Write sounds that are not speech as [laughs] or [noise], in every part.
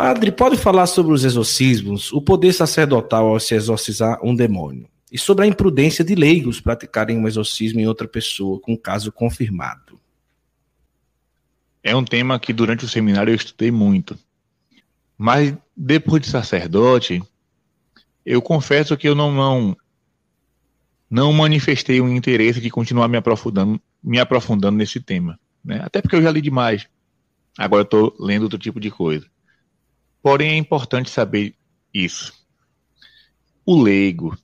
Padre, pode falar sobre os exorcismos, o poder sacerdotal ao se exorcizar um demônio, e sobre a imprudência de leigos praticarem um exorcismo em outra pessoa com caso confirmado. É um tema que durante o seminário eu estudei muito. Mas depois de sacerdote, eu confesso que eu não, não, não manifestei um interesse de continuar me aprofundando, me aprofundando nesse tema. Né? Até porque eu já li demais. Agora estou lendo outro tipo de coisa. Porém, é importante saber isso. O leigo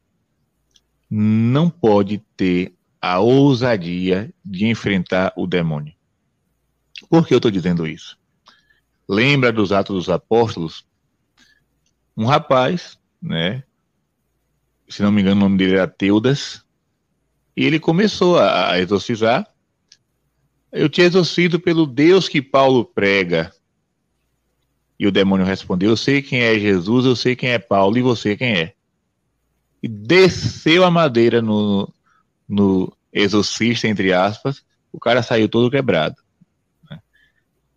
não pode ter a ousadia de enfrentar o demônio. Por que eu estou dizendo isso? Lembra dos Atos dos Apóstolos? Um rapaz, né? Se não me engano, o nome dele era Teudas. E ele começou a exorcizar. Eu te exorcizo pelo Deus que Paulo prega. E o demônio respondeu: Eu sei quem é Jesus, eu sei quem é Paulo, e você quem é? E desceu a madeira no, no exorcista, entre aspas, o cara saiu todo quebrado. Né?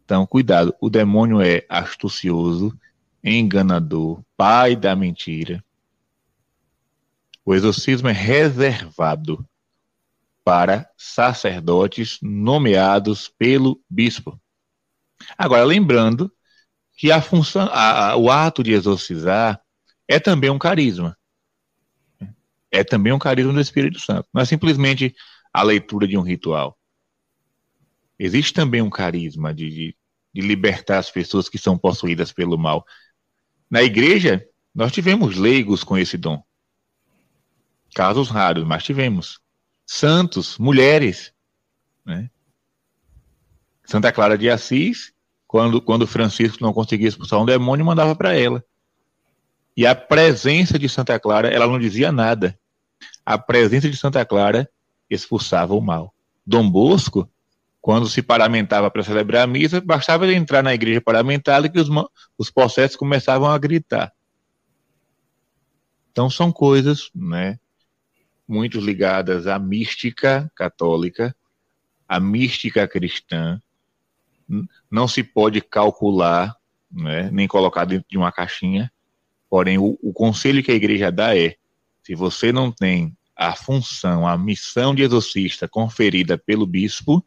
Então, cuidado, o demônio é astucioso, enganador, pai da mentira. O exorcismo é reservado para sacerdotes nomeados pelo bispo. Agora, lembrando que a função, a, o ato de exorcizar é também um carisma. É também um carisma do Espírito Santo. Não é simplesmente a leitura de um ritual. Existe também um carisma de, de, de libertar as pessoas que são possuídas pelo mal. Na igreja, nós tivemos leigos com esse dom. Casos raros, mas tivemos. Santos, mulheres. Né? Santa Clara de Assis quando, quando Francisco não conseguia expulsar um demônio, mandava para ela. E a presença de Santa Clara, ela não dizia nada. A presença de Santa Clara expulsava o mal. Dom Bosco, quando se paramentava para celebrar a missa, bastava ele entrar na igreja paramentada que os, os processos começavam a gritar. Então são coisas, né, muito ligadas à mística católica, à mística cristã, não se pode calcular, né, nem colocar dentro de uma caixinha. Porém, o, o conselho que a igreja dá é: se você não tem a função, a missão de exorcista conferida pelo bispo,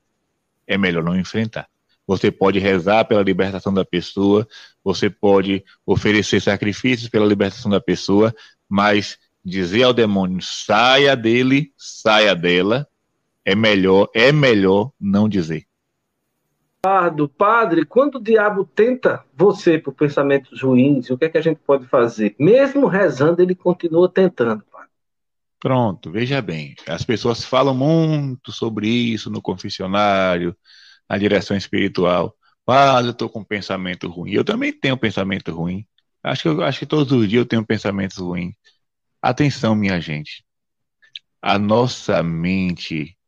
é melhor não enfrentar. Você pode rezar pela libertação da pessoa, você pode oferecer sacrifícios pela libertação da pessoa, mas dizer ao demônio saia dele, saia dela, é melhor, é melhor não dizer. Pardo, padre, quando o diabo tenta você por pensamentos ruins, o que é que a gente pode fazer? Mesmo rezando, ele continua tentando, padre. Pronto, veja bem. As pessoas falam muito sobre isso no confessionário, na direção espiritual. Padre, eu estou com um pensamento ruim. Eu também tenho um pensamento ruim. Acho que, eu, acho que todos os dias eu tenho pensamentos ruins. Atenção, minha gente. A nossa mente,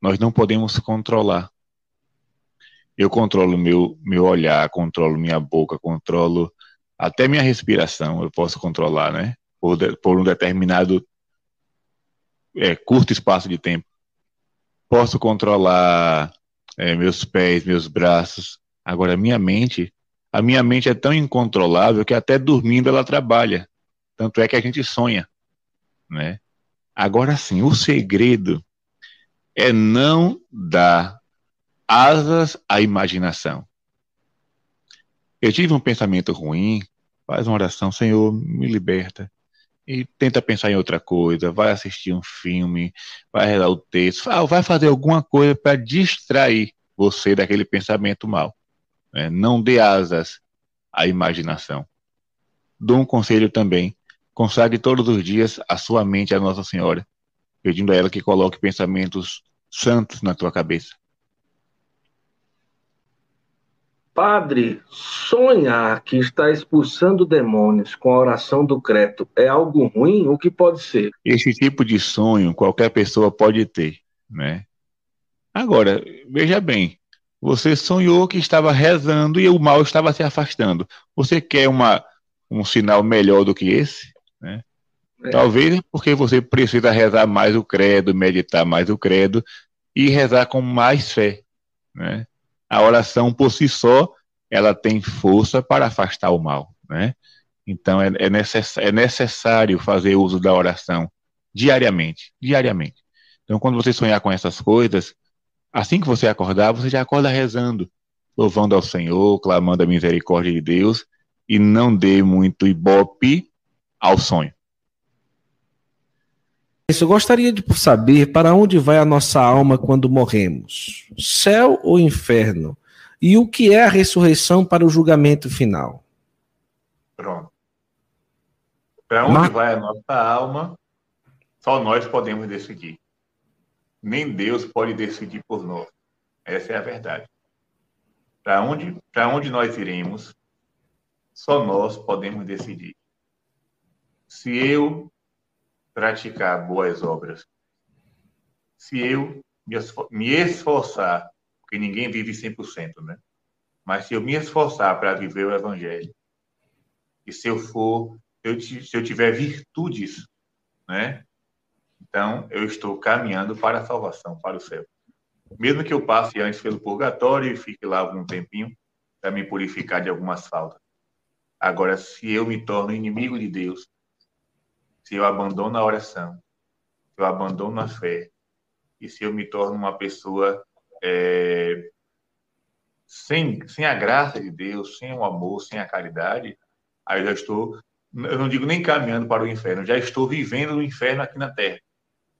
nós não podemos controlar eu controlo meu, meu olhar, controlo minha boca, controlo até minha respiração, eu posso controlar, né? Por, de, por um determinado é, curto espaço de tempo. Posso controlar é, meus pés, meus braços. Agora, minha mente, a minha mente é tão incontrolável que até dormindo ela trabalha. Tanto é que a gente sonha, né? Agora sim, o segredo é não dar asas à imaginação. Eu tive um pensamento ruim, faz uma oração, Senhor, me liberta. E tenta pensar em outra coisa, vai assistir um filme, vai rezar o texto, vai fazer alguma coisa para distrair você daquele pensamento mal. Né? Não dê asas à imaginação. Dou um conselho também. Consagre todos os dias a sua mente à Nossa Senhora, pedindo a ela que coloque pensamentos santos na tua cabeça. Padre, sonhar que está expulsando demônios com a oração do creto é algo ruim? O que pode ser? Esse tipo de sonho qualquer pessoa pode ter, né? Agora, veja bem, você sonhou que estava rezando e o mal estava se afastando. Você quer uma, um sinal melhor do que esse? Né? É. Talvez porque você precisa rezar mais o credo, meditar mais o credo e rezar com mais fé. Né? A oração por si só ela tem força para afastar o mal, né? Então é, é, necess, é necessário fazer uso da oração diariamente, diariamente. Então quando você sonhar com essas coisas, assim que você acordar, você já acorda rezando, louvando ao Senhor, clamando a misericórdia de Deus e não dê muito ibope ao sonho. Eu gostaria de saber para onde vai a nossa alma quando morremos: céu ou inferno? E o que é a ressurreição para o julgamento final? Pronto. Para onde Mar... vai a nossa alma, só nós podemos decidir. Nem Deus pode decidir por nós. Essa é a verdade. Para onde, onde nós iremos, só nós podemos decidir. Se eu praticar boas obras, se eu me esforçar, porque ninguém vive 100%, né? Mas se eu me esforçar para viver o Evangelho, e se eu for, se eu tiver virtudes, né? Então, eu estou caminhando para a salvação, para o céu. Mesmo que eu passe antes pelo purgatório e fique lá algum tempinho para me purificar de algumas faltas. Agora, se eu me torno inimigo de Deus, se eu abandono a oração, se eu abandono a fé, e se eu me torno uma pessoa é, sem, sem a graça de Deus, sem o amor, sem a caridade, aí eu já estou, eu não digo nem caminhando para o inferno, já estou vivendo o inferno aqui na terra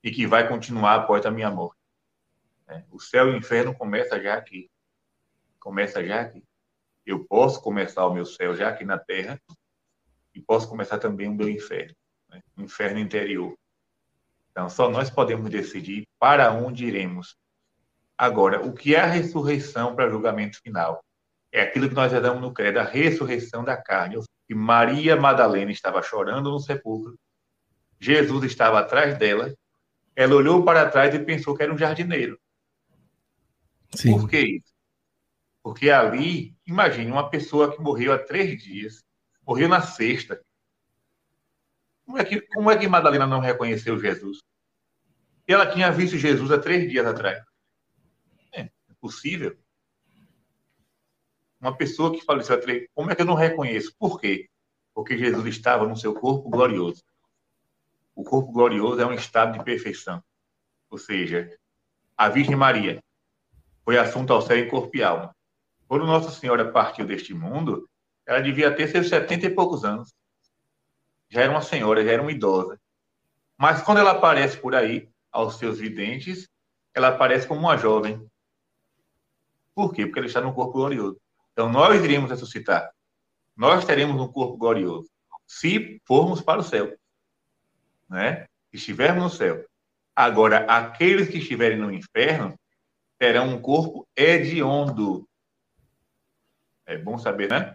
e que vai continuar após a minha morte. É, o céu e o inferno começa já aqui. Começa já aqui. Eu posso começar o meu céu já aqui na terra e posso começar também o meu inferno, né? inferno interior. Então, só nós podemos decidir para onde iremos. Agora, o que é a ressurreição para julgamento final? É aquilo que nós damos no credo, a ressurreição da carne. Que Maria Madalena estava chorando no sepulcro, Jesus estava atrás dela, ela olhou para trás e pensou que era um jardineiro. Sim. Por que isso? Porque ali, imagine uma pessoa que morreu há três dias, morreu na sexta. Como é que, como é que Madalena não reconheceu Jesus? Ela tinha visto Jesus há três dias atrás. É, é possível. Uma pessoa que faleceu há três como é que eu não reconheço? Por quê? Porque Jesus estava no seu corpo glorioso. O corpo glorioso é um estado de perfeição. Ou seja, a Virgem Maria foi assunto ao céu em corpo e alma. Quando Nossa Senhora partiu deste mundo, ela devia ter seus setenta e poucos anos. Já era uma senhora, já era uma idosa. Mas quando ela aparece por aí, aos seus videntes, ela aparece como uma jovem. Por quê? Porque ela está no corpo glorioso. Então, nós iremos ressuscitar. Nós teremos um corpo glorioso. Se formos para o céu. Né? Estivermos no céu. Agora, aqueles que estiverem no inferno terão um corpo hediondo. É bom saber, né?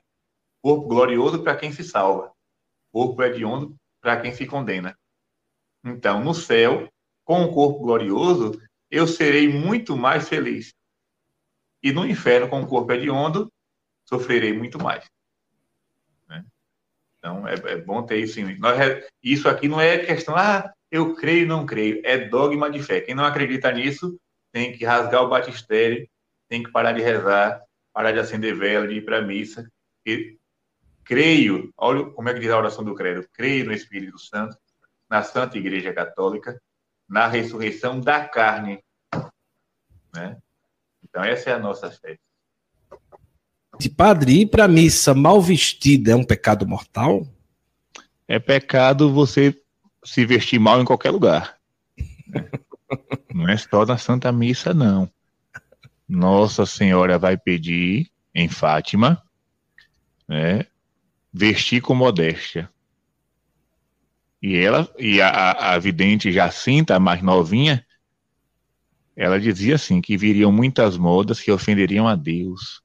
Corpo glorioso para quem se salva. Corpo hediondo para quem se condena. Então, no céu, com o corpo glorioso, eu serei muito mais feliz. E no inferno, com o corpo hediondo, sofrerei muito mais. Né? Então, é, é, bom ter isso em Nós, Isso aqui não é questão, ah, eu creio não creio. É dogma de fé. Quem não acredita nisso tem que rasgar o batistério, tem que parar de rezar, parar de acender vela, de ir para a missa. E creio, olha como é que diz a oração do credo, creio no Espírito Santo, na Santa Igreja Católica, na ressurreição da carne. Né? Então, essa é a nossa fé. De padre, ir para a missa mal vestida é um pecado mortal? É pecado você se vestir mal em qualquer lugar. [laughs] Não é só na Santa Missa, não. Nossa Senhora vai pedir em Fátima, né, vestir com modéstia. E ela, e a, a vidente Jacinta, a mais novinha, ela dizia assim que viriam muitas modas que ofenderiam a Deus.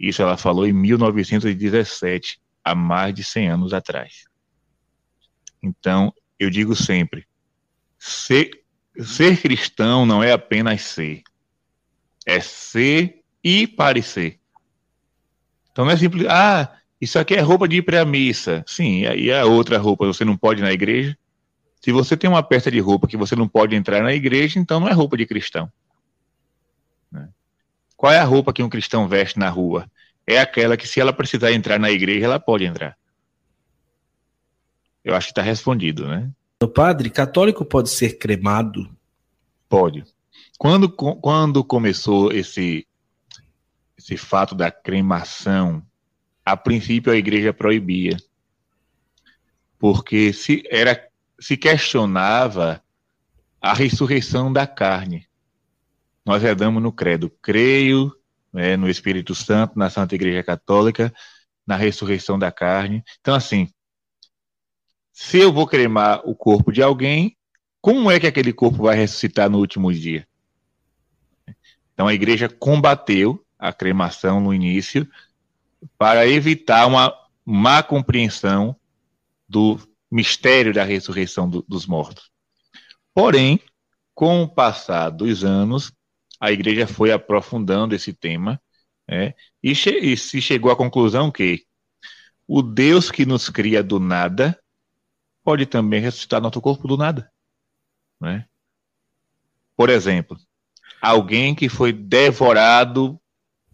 Isso ela falou em 1917, há mais de 100 anos atrás. Então, eu digo sempre, ser ser cristão não é apenas ser, é ser e parecer. Então não é simples, ah, isso aqui é roupa de ir para a missa. Sim, aí a outra roupa você não pode ir na igreja. Se você tem uma peça de roupa que você não pode entrar na igreja, então não é roupa de cristão. Né? Qual é a roupa que um cristão veste na rua? é aquela que, se ela precisar entrar na igreja, ela pode entrar. Eu acho que está respondido, né? O padre, católico pode ser cremado? Pode. Quando, quando começou esse, esse fato da cremação, a princípio a igreja proibia. Porque se, era, se questionava a ressurreição da carne. Nós redamos no credo, creio né, no Espírito Santo, na Santa Igreja Católica, na ressurreição da carne. Então, assim, se eu vou cremar o corpo de alguém, como é que aquele corpo vai ressuscitar no último dia? Então, a igreja combateu a cremação no início para evitar uma má compreensão do mistério da ressurreição do, dos mortos. Porém, com o passar dos anos, a igreja foi aprofundando esse tema né, e, che e se chegou à conclusão que o Deus que nos cria do nada pode também ressuscitar nosso corpo do nada. Né? Por exemplo, alguém que foi devorado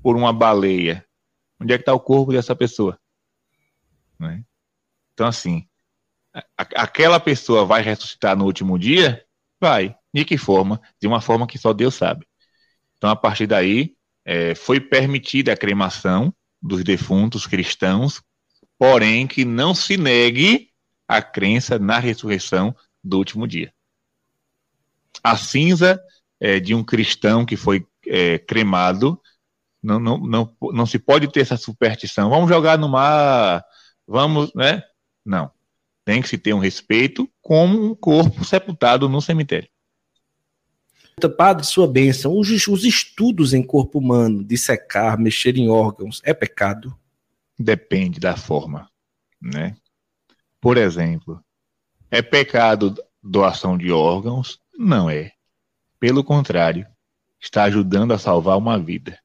por uma baleia. Onde é que está o corpo dessa pessoa? Né? Então, assim, a, aquela pessoa vai ressuscitar no último dia? Vai. De que forma? De uma forma que só Deus sabe. Então, a partir daí, é, foi permitida a cremação dos defuntos cristãos, porém que não se negue a crença na ressurreição do último dia. A cinza é, de um cristão que foi é, cremado, não, não, não, não se pode ter essa superstição. Vamos jogar no mar, vamos, né? Não. Tem que se ter um respeito como um corpo sepultado no cemitério. Padre, sua bênção, os, os estudos em corpo humano, dissecar, mexer em órgãos, é pecado? Depende da forma, né? Por exemplo, é pecado doação de órgãos? Não é. Pelo contrário, está ajudando a salvar uma vida.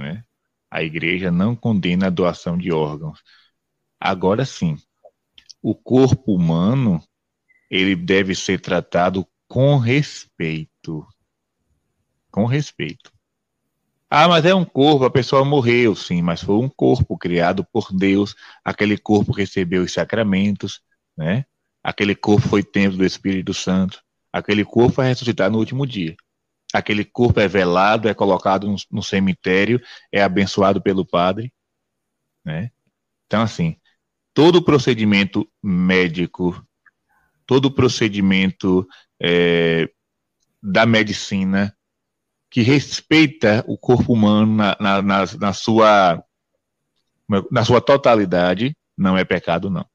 Né? A igreja não condena a doação de órgãos. Agora sim, o corpo humano ele deve ser tratado com respeito. Com respeito. Ah, mas é um corpo, a pessoa morreu, sim, mas foi um corpo criado por Deus, aquele corpo recebeu os sacramentos, né? Aquele corpo foi templo do Espírito Santo, aquele corpo vai ressuscitar no último dia. Aquele corpo é velado, é colocado no, cemitério, é abençoado pelo padre, né? Então, assim, todo procedimento médico, todo procedimento é, da medicina que respeita o corpo humano na, na, na, na, sua, na sua totalidade não é pecado, não.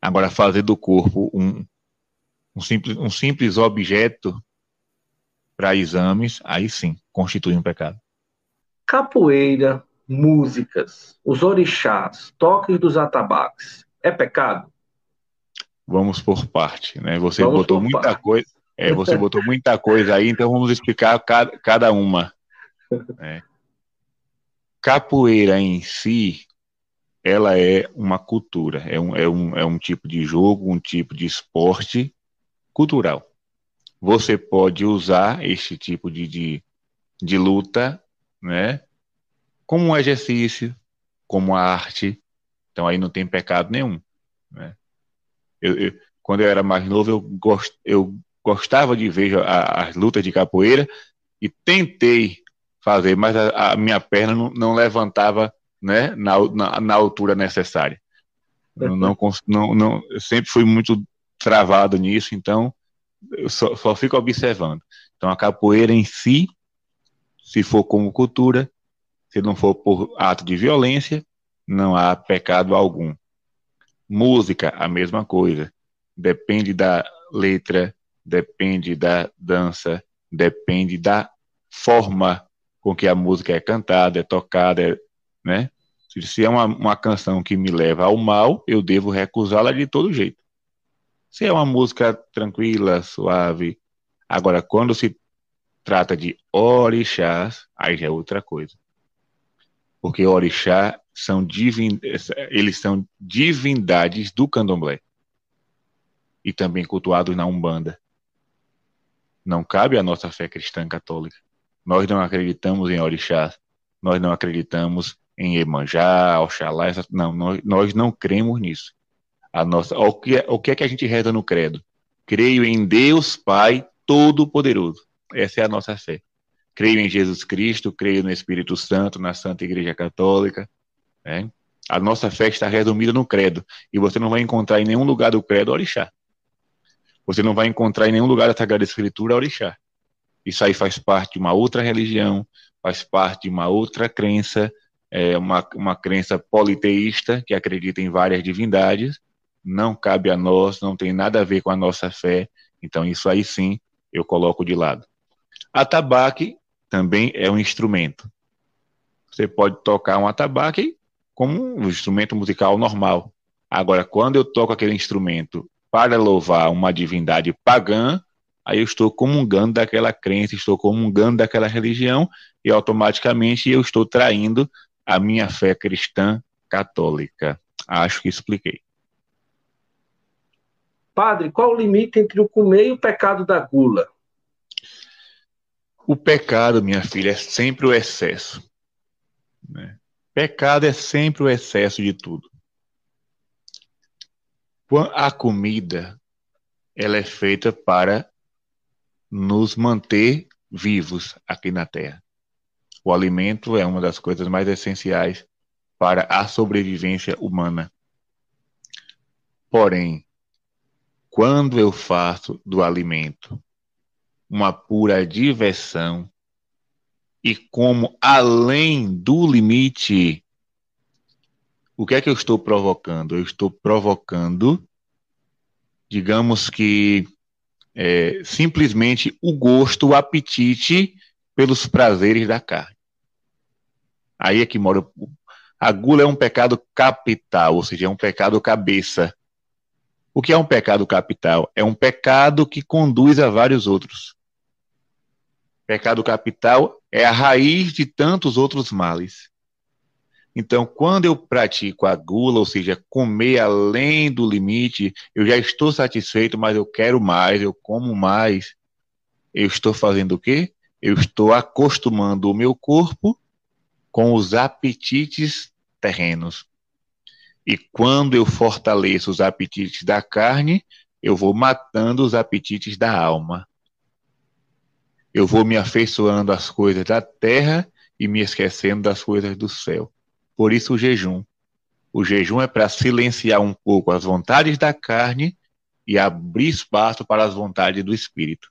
Agora, fazer do corpo um, um, simples, um simples objeto para exames, aí sim, constitui um pecado. Capoeira, músicas, os orixás, toques dos atabaques, é pecado? Vamos por parte, né? Você Vamos botou muita parte. coisa, é, você botou muita coisa aí, então vamos explicar cada, cada uma. É. Capoeira em si, ela é uma cultura, é um, é, um, é um tipo de jogo, um tipo de esporte cultural. Você pode usar este tipo de, de, de luta, né, como um exercício, como arte, então aí não tem pecado nenhum. Né? Eu, eu, quando eu era mais novo, eu, gost, eu gostava de ver a, as lutas de capoeira e tentei fazer, mas a, a minha perna não, não levantava né, na, na, na, altura necessária. Não, não, não, não, eu sempre fui muito travado nisso, então eu só, só fico observando. Então a capoeira em si, se for como cultura, se não for por ato de violência, não há pecado algum. Música, a mesma coisa. Depende da letra, depende da dança, depende da forma com que a música é cantada, é tocada, é, né? Se é uma, uma canção que me leva ao mal, eu devo recusá-la de todo jeito. Se é uma música tranquila, suave. Agora, quando se trata de orixás, aí já é outra coisa. Porque orixá são divin... eles são divindades do candomblé. E também cultuados na Umbanda não cabe à nossa fé cristã católica. Nós não acreditamos em orixás, nós não acreditamos em Emanjá, Oxalá, essa, não, nós, nós não cremos nisso. A nossa, o, que, é, o que é que a gente reza no credo? Creio em Deus Pai Todo-Poderoso. Essa é a nossa fé. Creio em Jesus Cristo, creio no Espírito Santo, na Santa Igreja Católica. Né? A nossa fé está resumida no credo. E você não vai encontrar em nenhum lugar do credo orixá. Você não vai encontrar em nenhum lugar da Sagrada Escritura orixá. Isso aí faz parte de uma outra religião, faz parte de uma outra crença, é uma, uma crença politeísta que acredita em várias divindades. Não cabe a nós, não tem nada a ver com a nossa fé. Então, isso aí sim eu coloco de lado. Atabaque também é um instrumento. Você pode tocar um atabaque como um instrumento musical normal. Agora, quando eu toco aquele instrumento para louvar uma divindade pagã, aí eu estou comungando daquela crença, estou comungando daquela religião e automaticamente eu estou traindo a minha fé cristã católica. Acho que expliquei. Padre, qual o limite entre o comer e o pecado da gula? O pecado, minha filha, é sempre o excesso. Né? Pecado é sempre o excesso de tudo. A comida, ela é feita para nos manter vivos aqui na Terra. O alimento é uma das coisas mais essenciais para a sobrevivência humana. Porém, quando eu faço do alimento uma pura diversão e como além do limite, o que é que eu estou provocando? Eu estou provocando, digamos que, é, simplesmente o gosto, o apetite pelos prazeres da carne. Aí é que mora. A gula é um pecado capital, ou seja, é um pecado cabeça. O que é um pecado capital? É um pecado que conduz a vários outros. Pecado capital é a raiz de tantos outros males. Então, quando eu pratico a gula, ou seja, comer além do limite, eu já estou satisfeito, mas eu quero mais, eu como mais. Eu estou fazendo o quê? Eu estou acostumando o meu corpo com os apetites terrenos. E quando eu fortaleço os apetites da carne, eu vou matando os apetites da alma eu vou me afeiçoando às coisas da terra e me esquecendo das coisas do céu. Por isso o jejum. O jejum é para silenciar um pouco as vontades da carne e abrir espaço para as vontades do espírito.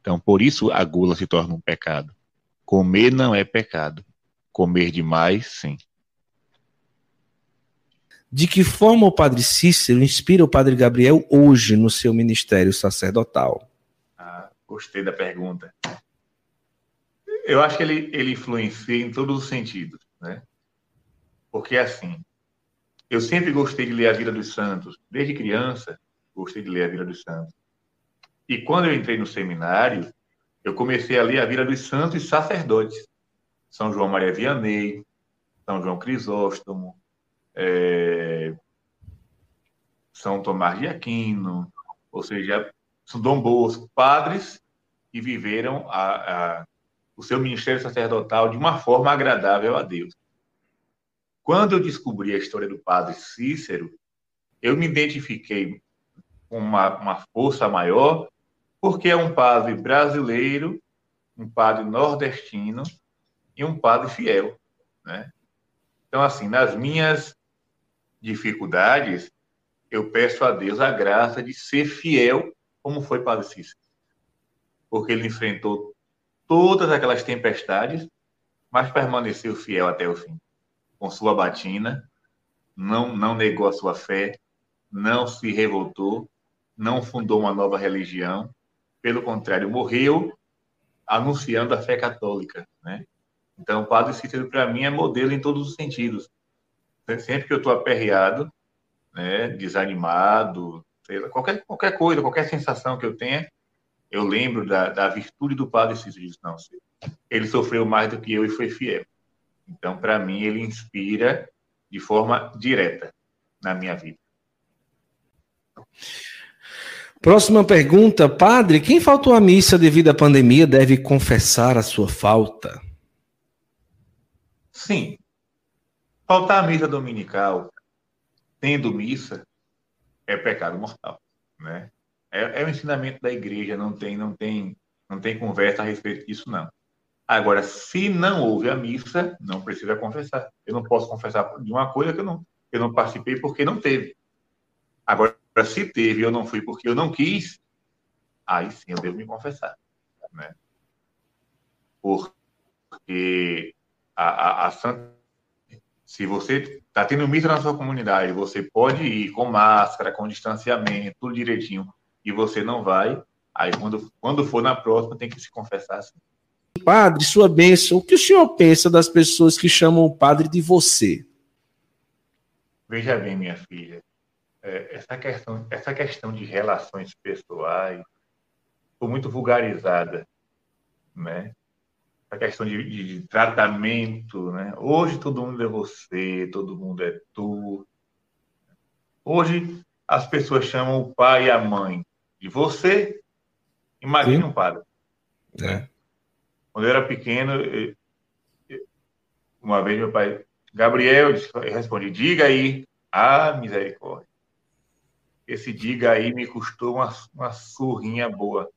Então, por isso a gula se torna um pecado. Comer não é pecado. Comer demais, sim. De que forma o padre Cícero inspira o padre Gabriel hoje no seu ministério sacerdotal? Gostei da pergunta. Eu acho que ele, ele influencia em todos os sentidos, né? Porque, assim, eu sempre gostei de ler a vida dos santos. Desde criança, gostei de ler a vida dos santos. E quando eu entrei no seminário, eu comecei a ler a vida dos santos sacerdotes. São João Maria Vianney, São João Crisóstomo, é... São Tomás de Aquino, ou seja, são Dom Bosco, padres que viveram a, a, o seu ministério sacerdotal de uma forma agradável a Deus. Quando eu descobri a história do padre Cícero, eu me identifiquei com uma, uma força maior, porque é um padre brasileiro, um padre nordestino e um padre fiel. Né? Então, assim, nas minhas dificuldades, eu peço a Deus a graça de ser fiel como foi Padre Cícero. Porque ele enfrentou todas aquelas tempestades, mas permaneceu fiel até o fim. Com sua batina, não, não negou a sua fé, não se revoltou, não fundou uma nova religião, pelo contrário, morreu anunciando a fé católica, né? Então, o Padre Cícero, para mim, é modelo em todos os sentidos. Sempre que eu estou aperreado, né, desanimado, qualquer, qualquer coisa, qualquer sensação que eu tenha, eu lembro da, da virtude do Padre Cícero. Diz, não, ele sofreu mais do que eu e foi fiel. Então, para mim, ele inspira de forma direta na minha vida. Próxima pergunta, padre, quem faltou à missa devido à pandemia deve confessar a sua falta? Sim. Faltar a missa dominical, tendo missa, é pecado mortal, né? É, é o ensinamento da igreja, não tem, não tem, não tem conversa a respeito disso, não. Agora, se não houve a missa, não precisa confessar. Eu não posso confessar de uma coisa que eu não, eu não participei porque não teve. Agora, se teve e eu não fui porque eu não quis, aí sim eu devo me confessar. Né? Porque a, a, a Santa. Se você está tendo missa na sua comunidade, você pode ir com máscara, com distanciamento, tudo direitinho, e você não vai, aí quando, quando for na próxima tem que se confessar assim. Padre, sua bênção, o que o senhor pensa das pessoas que chamam o padre de você? Veja bem, minha filha, é, essa, questão, essa questão de relações pessoais foi muito vulgarizada, né? A questão de, de, tratamento, né? Hoje todo mundo é você, todo mundo é tu. Hoje as pessoas chamam o pai e a mãe de você. Imagina um padre. É. Quando eu era pequeno, uma vez meu pai, Gabriel, eu respondi, diga aí, ah, misericórdia. Esse diga aí me custou uma, uma surrinha boa.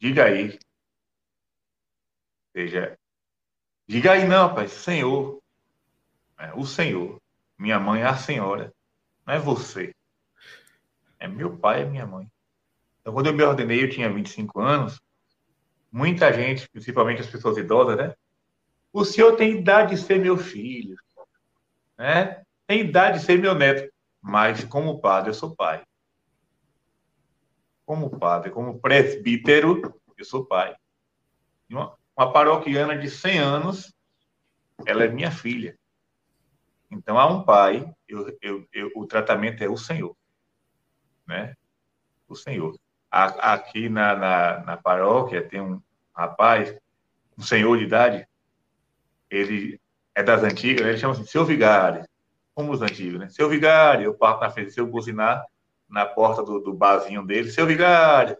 Diga aí. Seja, diga aí não, pai, Senhor. É, o Senhor. Minha mãe é a senhora. Não é você. É meu pai, é minha mãe. Então, quando eu me ordenei, eu tinha 25 anos muita gente, principalmente as pessoas idosas, né? O senhor tem idade de ser meu filho, né? Tem idade de ser meu neto, mas como padre eu sou pai. Como padre, como presbítero, eu sou pai. Uma, paroquiana de 100 anos, ela é minha filha. Então, há um pai, eu, eu, eu, o tratamento é o Senhor, né? O Senhor aqui na, na, na, paróquia tem um rapaz, um senhor de idade, ele é das antigas, ele chama assim, seu vigário, como os antigos, né? Seu vigário, eu parto na frente, seu buzinar na porta do, do barzinho dele, seu vigário.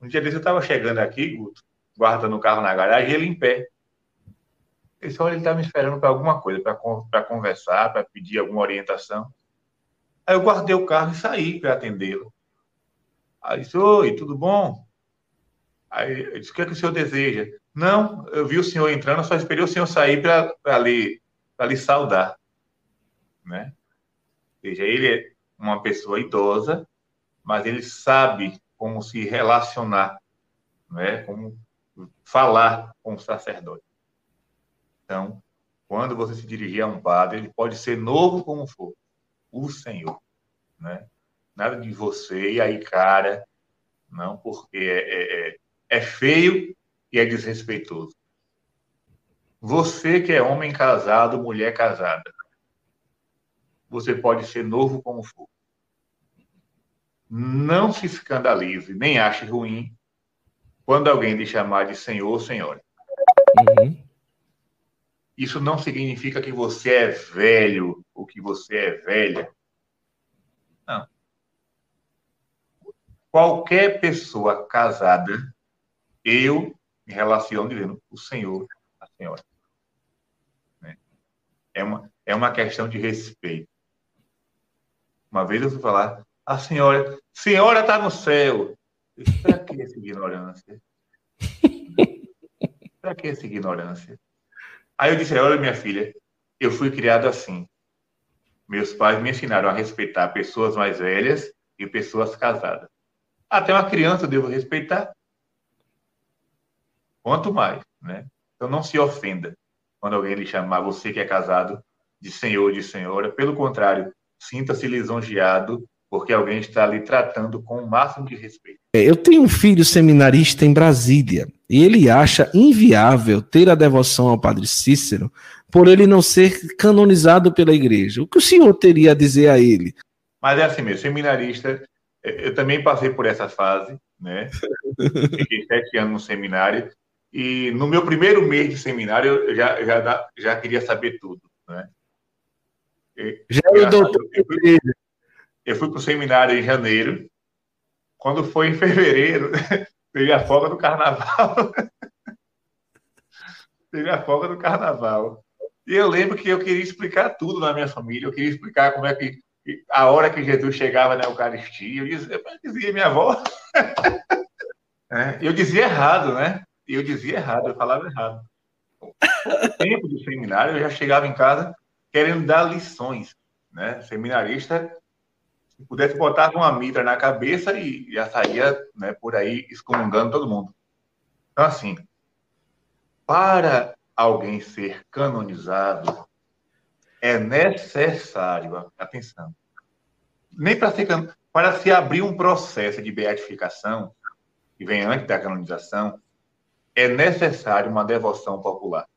Um dia desse eu estava chegando aqui, Guto, guardando o carro na garagem, ele em pé. Ele olha, ele está me esperando para alguma coisa, para conversar, para pedir alguma orientação. Aí eu guardei o carro e saí para atendê-lo. Aí disse, oi, tudo bom? Aí eu disse, o que, é que o senhor deseja? Não, eu vi o senhor entrando, só esperei o senhor sair para lhe, lhe saudar. Né? Ou seja, ele é uma pessoa idosa, mas ele sabe como se relacionar, né? como falar com o sacerdote. Então, quando você se dirigir a um padre, ele pode ser novo como for, o Senhor. Né? nada de você, e aí, cara, não, porque é, é, é, é feio e é desrespeitoso. Você que é homem casado, mulher casada, você pode ser novo como for. Não se escandalize, nem ache ruim quando alguém lhe chamar de senhor ou senhora. Uhum. Isso não significa que você é velho ou que você é velha. Não qualquer pessoa casada, eu me relaciono dizendo o senhor, a senhora. Né? É uma, é uma questão de respeito. Uma vez eu fui falar, a senhora, senhora está no céu. Para que essa ignorância? [laughs] Para que essa ignorância? Aí eu disse, olha, minha filha, eu fui criado assim. Meus pais me ensinaram a respeitar pessoas mais velhas e pessoas casadas. Até uma criança eu devo respeitar. Quanto mais, né? Então não se ofenda quando alguém lhe chamar você que é casado de senhor, de senhora. Pelo contrário, sinta-se lisonjeado porque alguém está lhe tratando com o máximo de respeito. É, eu tenho um filho seminarista em Brasília e ele acha inviável ter a devoção ao Padre Cícero por ele não ser canonizado pela igreja. O que o senhor teria a dizer a ele? Mas é assim mesmo, seminarista eu também passei por essa fase, né? [laughs] Fiquei sete anos no seminário e no meu primeiro mês de seminário eu já, já, já queria saber tudo, né? Já eu, doutor. Eu fui, eu fui para o seminário em janeiro. Quando foi em fevereiro, [laughs] teve a folga do carnaval. [laughs] teve a folga do carnaval. E eu lembro que eu queria explicar tudo na minha família, eu queria explicar como é que a hora que Jesus chegava na Eucaristia, eu dizia, eu dizia minha avó. [laughs] é, eu dizia errado, né? Eu dizia errado, eu falava errado. No tempo do seminário, eu já chegava em casa querendo dar lições, né? Seminarista, se pudesse botar uma mitra na cabeça e já saía né, por aí excomungando todo mundo. Então, assim, para alguém ser canonizado, é necessário, atenção, nem para ser para se abrir um processo de beatificação, que vem antes da canonização, é necessário uma devoção popular.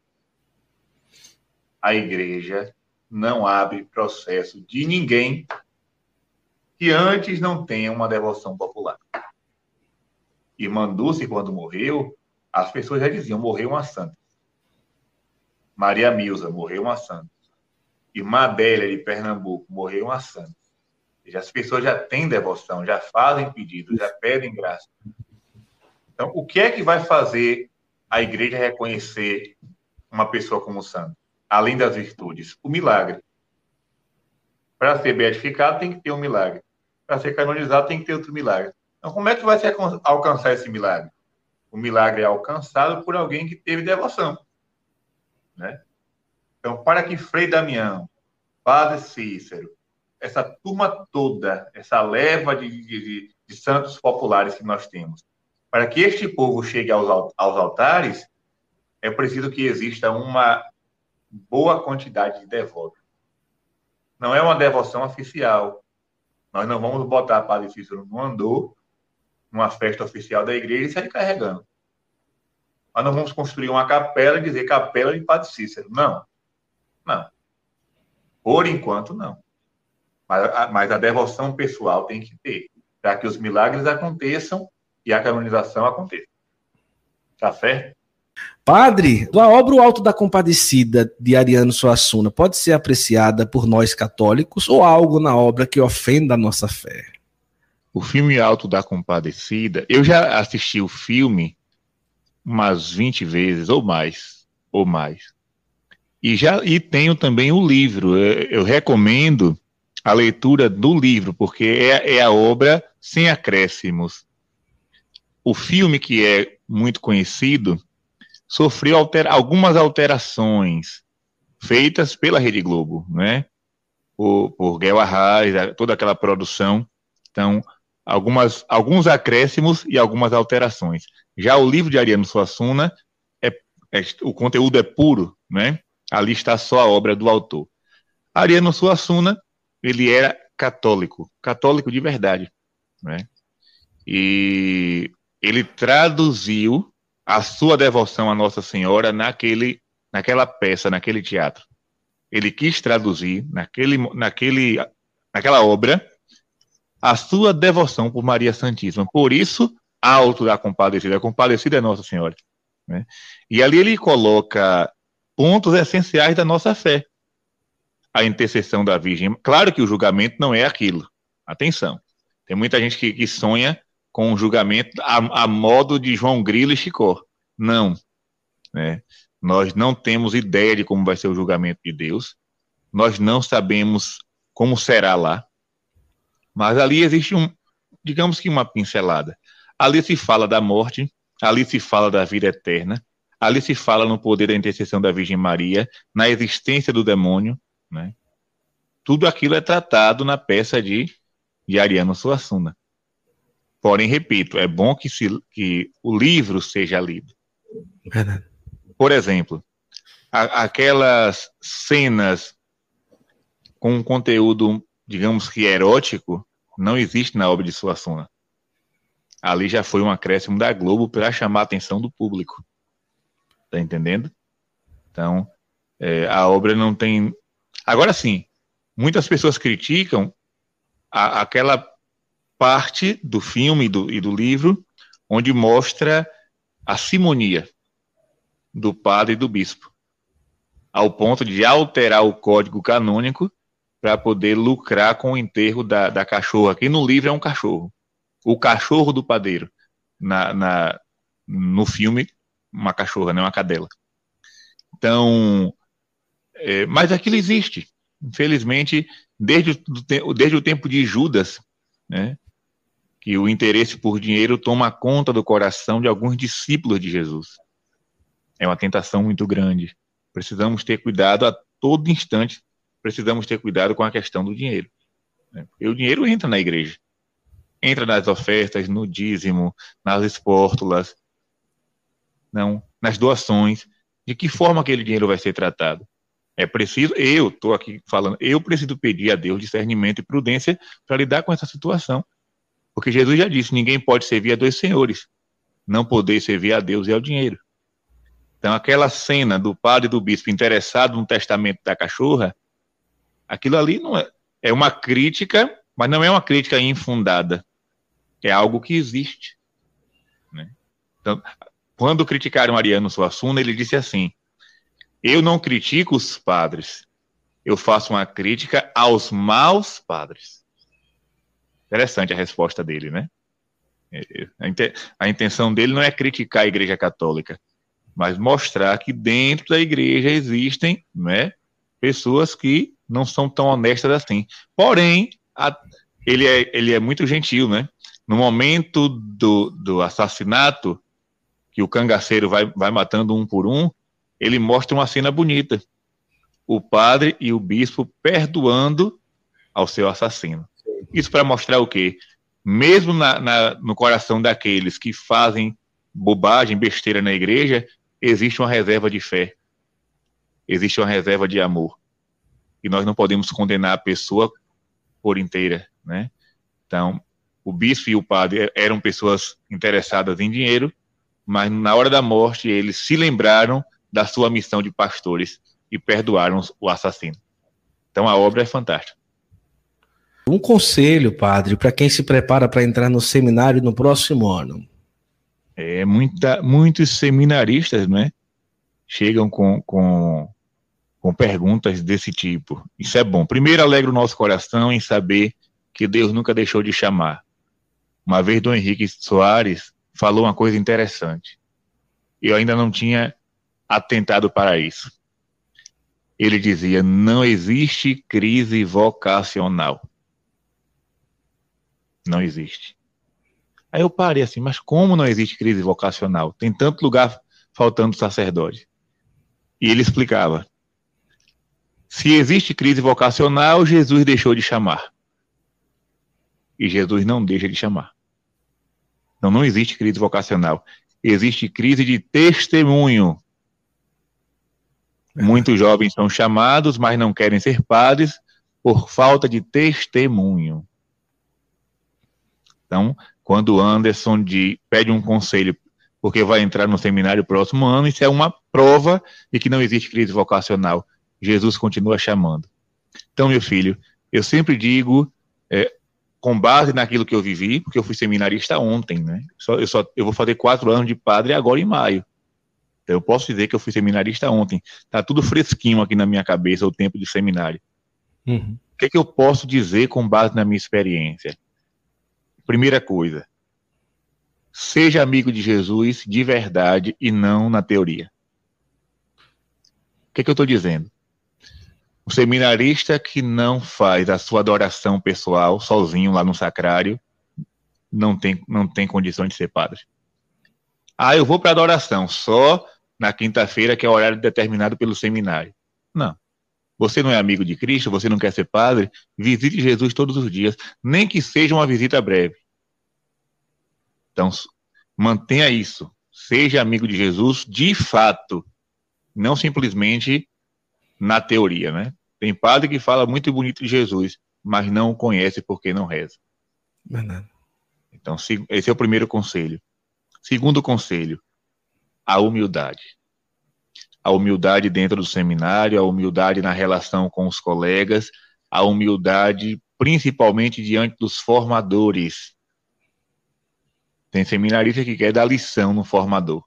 A igreja não abre processo de ninguém que antes não tenha uma devoção popular. Irmã Dulce, quando morreu, as pessoas já diziam, morreu uma santa. Maria Milza, morreu uma santa. Irmã Adélia, de Pernambuco, morreu uma santa. As pessoas já têm devoção, já fazem pedido, já pedem graça. Então, o que é que vai fazer a igreja reconhecer uma pessoa como santa? Além das virtudes, o milagre. Para ser beatificado, tem que ter um milagre. Para ser canonizado, tem que ter outro milagre. Então, como é que vai se alcançar esse milagre? O milagre é alcançado por alguém que teve devoção. Né? Então, para que Frei Damião, Padre Cícero, essa turma toda, essa leva de, de, de santos populares que nós temos, para que este povo chegue aos, aos altares, é preciso que exista uma boa quantidade de devotos. Não é uma devoção oficial. Nós não vamos botar Padre Cícero no andor, numa festa oficial da igreja e sair carregando. Nós não vamos construir uma capela e dizer capela de Padre Cícero. Não. Não. Por enquanto, não. Mas a, mas a devoção pessoal tem que ter, para que os milagres aconteçam e a canonização aconteça. Tá certo? Padre, a obra O Alto da Compadecida de Ariano Suassuna pode ser apreciada por nós católicos ou algo na obra que ofenda a nossa fé? O filme Alto da Compadecida, eu já assisti o filme umas 20 vezes ou mais, ou mais. E já e tenho também o livro. Eu, eu recomendo a leitura do livro, porque é, é a obra sem acréscimos. O filme, que é muito conhecido, sofreu algumas alterações feitas pela Rede Globo, né? Por, por Guel Arraes, toda aquela produção. Então, algumas, alguns acréscimos e algumas alterações. Já o livro de Ariano Suassuna, é, é, o conteúdo é puro, né? Ali está só a obra do autor. Ariano Suassuna, ele era católico, católico de verdade, né? E ele traduziu a sua devoção à Nossa Senhora naquele, naquela peça, naquele teatro. Ele quis traduzir naquele, naquele, naquela obra a sua devoção por Maria Santíssima. Por isso, alto da compadecida. A compadecida é Nossa Senhora. Né? E ali ele coloca pontos essenciais da nossa fé. A intercessão da Virgem. Claro que o julgamento não é aquilo. Atenção. Tem muita gente que, que sonha com o julgamento a, a, modo de João Grilo e Chicó. Não. Né? Nós não temos ideia de como vai ser o julgamento de Deus. Nós não sabemos como será lá. Mas ali existe um, digamos que uma pincelada. Ali se fala da morte, ali se fala da vida eterna, ali se fala no poder da intercessão da Virgem Maria, na existência do demônio, né? Tudo aquilo é tratado na peça de, de Ariano Suassuna. Porém, repito, é bom que, se, que o livro seja lido. Verdade. Por exemplo, a, aquelas cenas com um conteúdo digamos que erótico, não existe na obra de Suassuna. Ali já foi um acréscimo da Globo para chamar a atenção do público. Tá entendendo? Então, é, a obra não tem. Agora sim, muitas pessoas criticam a, aquela parte do filme e do, e do livro onde mostra a simonia do padre e do bispo, ao ponto de alterar o código canônico para poder lucrar com o enterro da, da cachorra. Aqui no livro é um cachorro. O cachorro do padeiro. Na, na, no filme, uma cachorra, não né, uma cadela. Então, É, mas aquilo existe. Infelizmente, desde desde o tempo de Judas, né, que o interesse por dinheiro toma conta do coração de alguns discípulos de Jesus. É uma tentação muito grande. Precisamos ter cuidado a todo instante, precisamos ter cuidado com a questão do dinheiro. Né? Porque o dinheiro entra na igreja. Entra nas ofertas, no dízimo, nas espórtulas, não, nas doações. De que forma aquele dinheiro vai ser tratado? É preciso, eu estou aqui falando, eu preciso pedir a Deus discernimento e prudência para lidar com essa situação. Porque Jesus já disse: ninguém pode servir a dois senhores. Não poder servir a Deus e ao dinheiro. Então, aquela cena do padre e do bispo interessado no testamento da cachorra, aquilo ali não é, é uma crítica, mas não é uma crítica infundada. É algo que existe. Né? Então, quando criticaram Ariano Suassuna, ele disse assim: Eu não critico os padres, eu faço uma crítica aos maus padres. Interessante a resposta dele, né? É, é, a intenção dele não é criticar a Igreja Católica, mas mostrar que dentro da igreja existem né, pessoas que não são tão honestas assim. Porém, a, ele, é, ele é muito gentil, né? No momento do, do assassinato, que o cangaceiro vai, vai matando um por um, ele mostra uma cena bonita. O padre e o bispo perdoando ao seu assassino. Isso para mostrar o quê? Mesmo na, na, no coração daqueles que fazem bobagem, besteira na igreja, existe uma reserva de fé, existe uma reserva de amor. E nós não podemos condenar a pessoa por inteira, né? Então, o bispo e o padre eram pessoas interessadas em dinheiro, mas na hora da morte eles se lembraram da sua missão de pastores e perdoaram o assassino. Então a obra é fantástica. Um conselho, padre, para quem se prepara para entrar no seminário no próximo ano. É, muita, muitos seminaristas né, chegam com, com, com perguntas desse tipo. Isso é bom. Primeiro, alegra o nosso coração em saber que Deus nunca deixou de chamar. Uma vez, Dom Henrique Soares falou uma coisa interessante. Eu ainda não tinha atentado para isso. Ele dizia: não existe crise vocacional. Não existe. Aí eu parei assim, mas como não existe crise vocacional? Tem tanto lugar faltando sacerdote. E ele explicava: se existe crise vocacional, Jesus deixou de chamar. E Jesus não deixa de chamar. Então não existe crise vocacional. Existe crise de testemunho. Muitos jovens são chamados, mas não querem ser padres por falta de testemunho. Então, quando o Anderson de, pede um conselho porque vai entrar no seminário próximo ano, isso é uma prova de que não existe crise vocacional. Jesus continua chamando. Então, meu filho, eu sempre digo, é, com base naquilo que eu vivi, porque eu fui seminarista ontem, né? Só, eu, só, eu vou fazer quatro anos de padre agora em maio. Então, eu posso dizer que eu fui seminarista ontem. Tá tudo fresquinho aqui na minha cabeça o tempo de seminário. Uhum. O que, é que eu posso dizer com base na minha experiência? Primeira coisa, seja amigo de Jesus de verdade e não na teoria. O que, é que eu estou dizendo? O seminarista que não faz a sua adoração pessoal sozinho lá no sacrário não tem, não tem condição de ser padre. Ah, eu vou para adoração só na quinta-feira, que é o horário determinado pelo seminário. Não. Você não é amigo de Cristo, você não quer ser padre, visite Jesus todos os dias, nem que seja uma visita breve. Então, mantenha isso. Seja amigo de Jesus de fato, não simplesmente na teoria, né? Tem padre que fala muito bonito de Jesus, mas não o conhece porque não reza. Verdade. Então, esse é o primeiro conselho. Segundo conselho, a humildade. A humildade dentro do seminário, a humildade na relação com os colegas, a humildade principalmente diante dos formadores. Tem seminarista que quer dar lição no formador.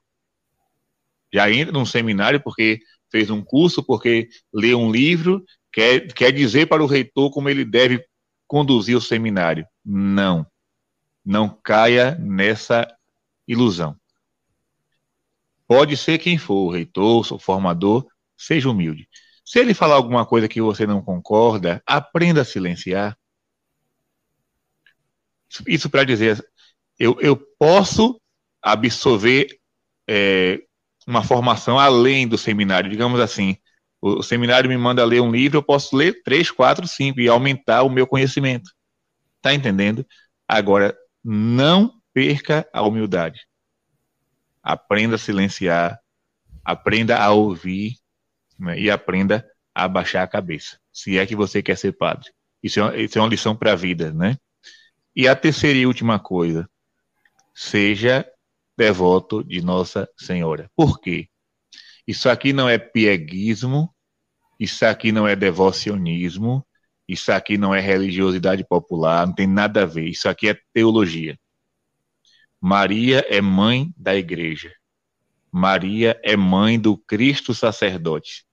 Já entra num seminário porque fez um curso, porque lê um livro, quer, quer dizer para o reitor como ele deve conduzir o seminário. Não. Não caia nessa ilusão. Pode ser quem for, o reitor, o formador, seja humilde. Se ele falar alguma coisa que você não concorda, aprenda a silenciar. Isso para dizer, eu, eu posso absorver é, uma formação além do seminário, digamos assim. O, seminário me manda ler um livro, eu posso ler três, quatro, cinco e aumentar o meu conhecimento. Tá entendendo? Agora, não perca a humildade. Aprenda a silenciar, aprenda a ouvir né, e aprenda a abaixar a cabeça, se é que você quer ser padre. Isso é, isso é uma lição para a vida, né? E a terceira e última coisa, seja devoto de Nossa Senhora. Por quê? Isso aqui não é pieguismo, isso aqui não é devocionismo, isso aqui não é religiosidade popular, não tem nada a ver. Isso aqui é teologia. Maria é mãe da igreja. Maria é mãe do Cristo sacerdote.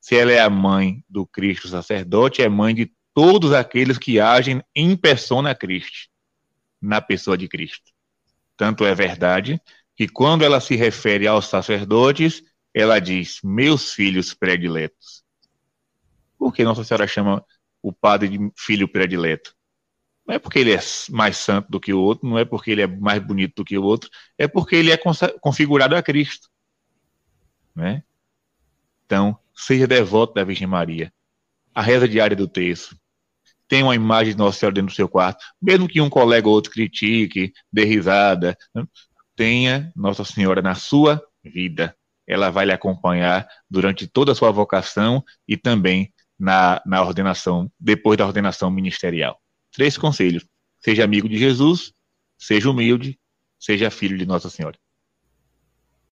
Se ela é a mãe do Cristo sacerdote, é mãe de todos aqueles que agem em persona Cristo, na pessoa de Cristo. Tanto é verdade que quando ela se refere aos sacerdotes, ela diz: meus filhos prediletos. Por que Nossa Senhora chama o padre de filho predileto? Não é porque ele é mais santo do que o outro, não é porque ele é mais bonito do que o outro, é porque ele é configurado a Cristo. Né? Então, seja devoto da Virgem Maria. A reza diária do texto. Tem uma imagem de Nossa Senhora dentro do seu quarto. Mesmo que um colega ou outro critique, dê risada, né? tenha Nossa Senhora na sua vida. Ela vai lhe acompanhar durante toda a sua vocação e também na, na ordenação, depois da ordenação ministerial. Três conselhos. Seja amigo de Jesus, seja humilde, seja filho de Nossa Senhora.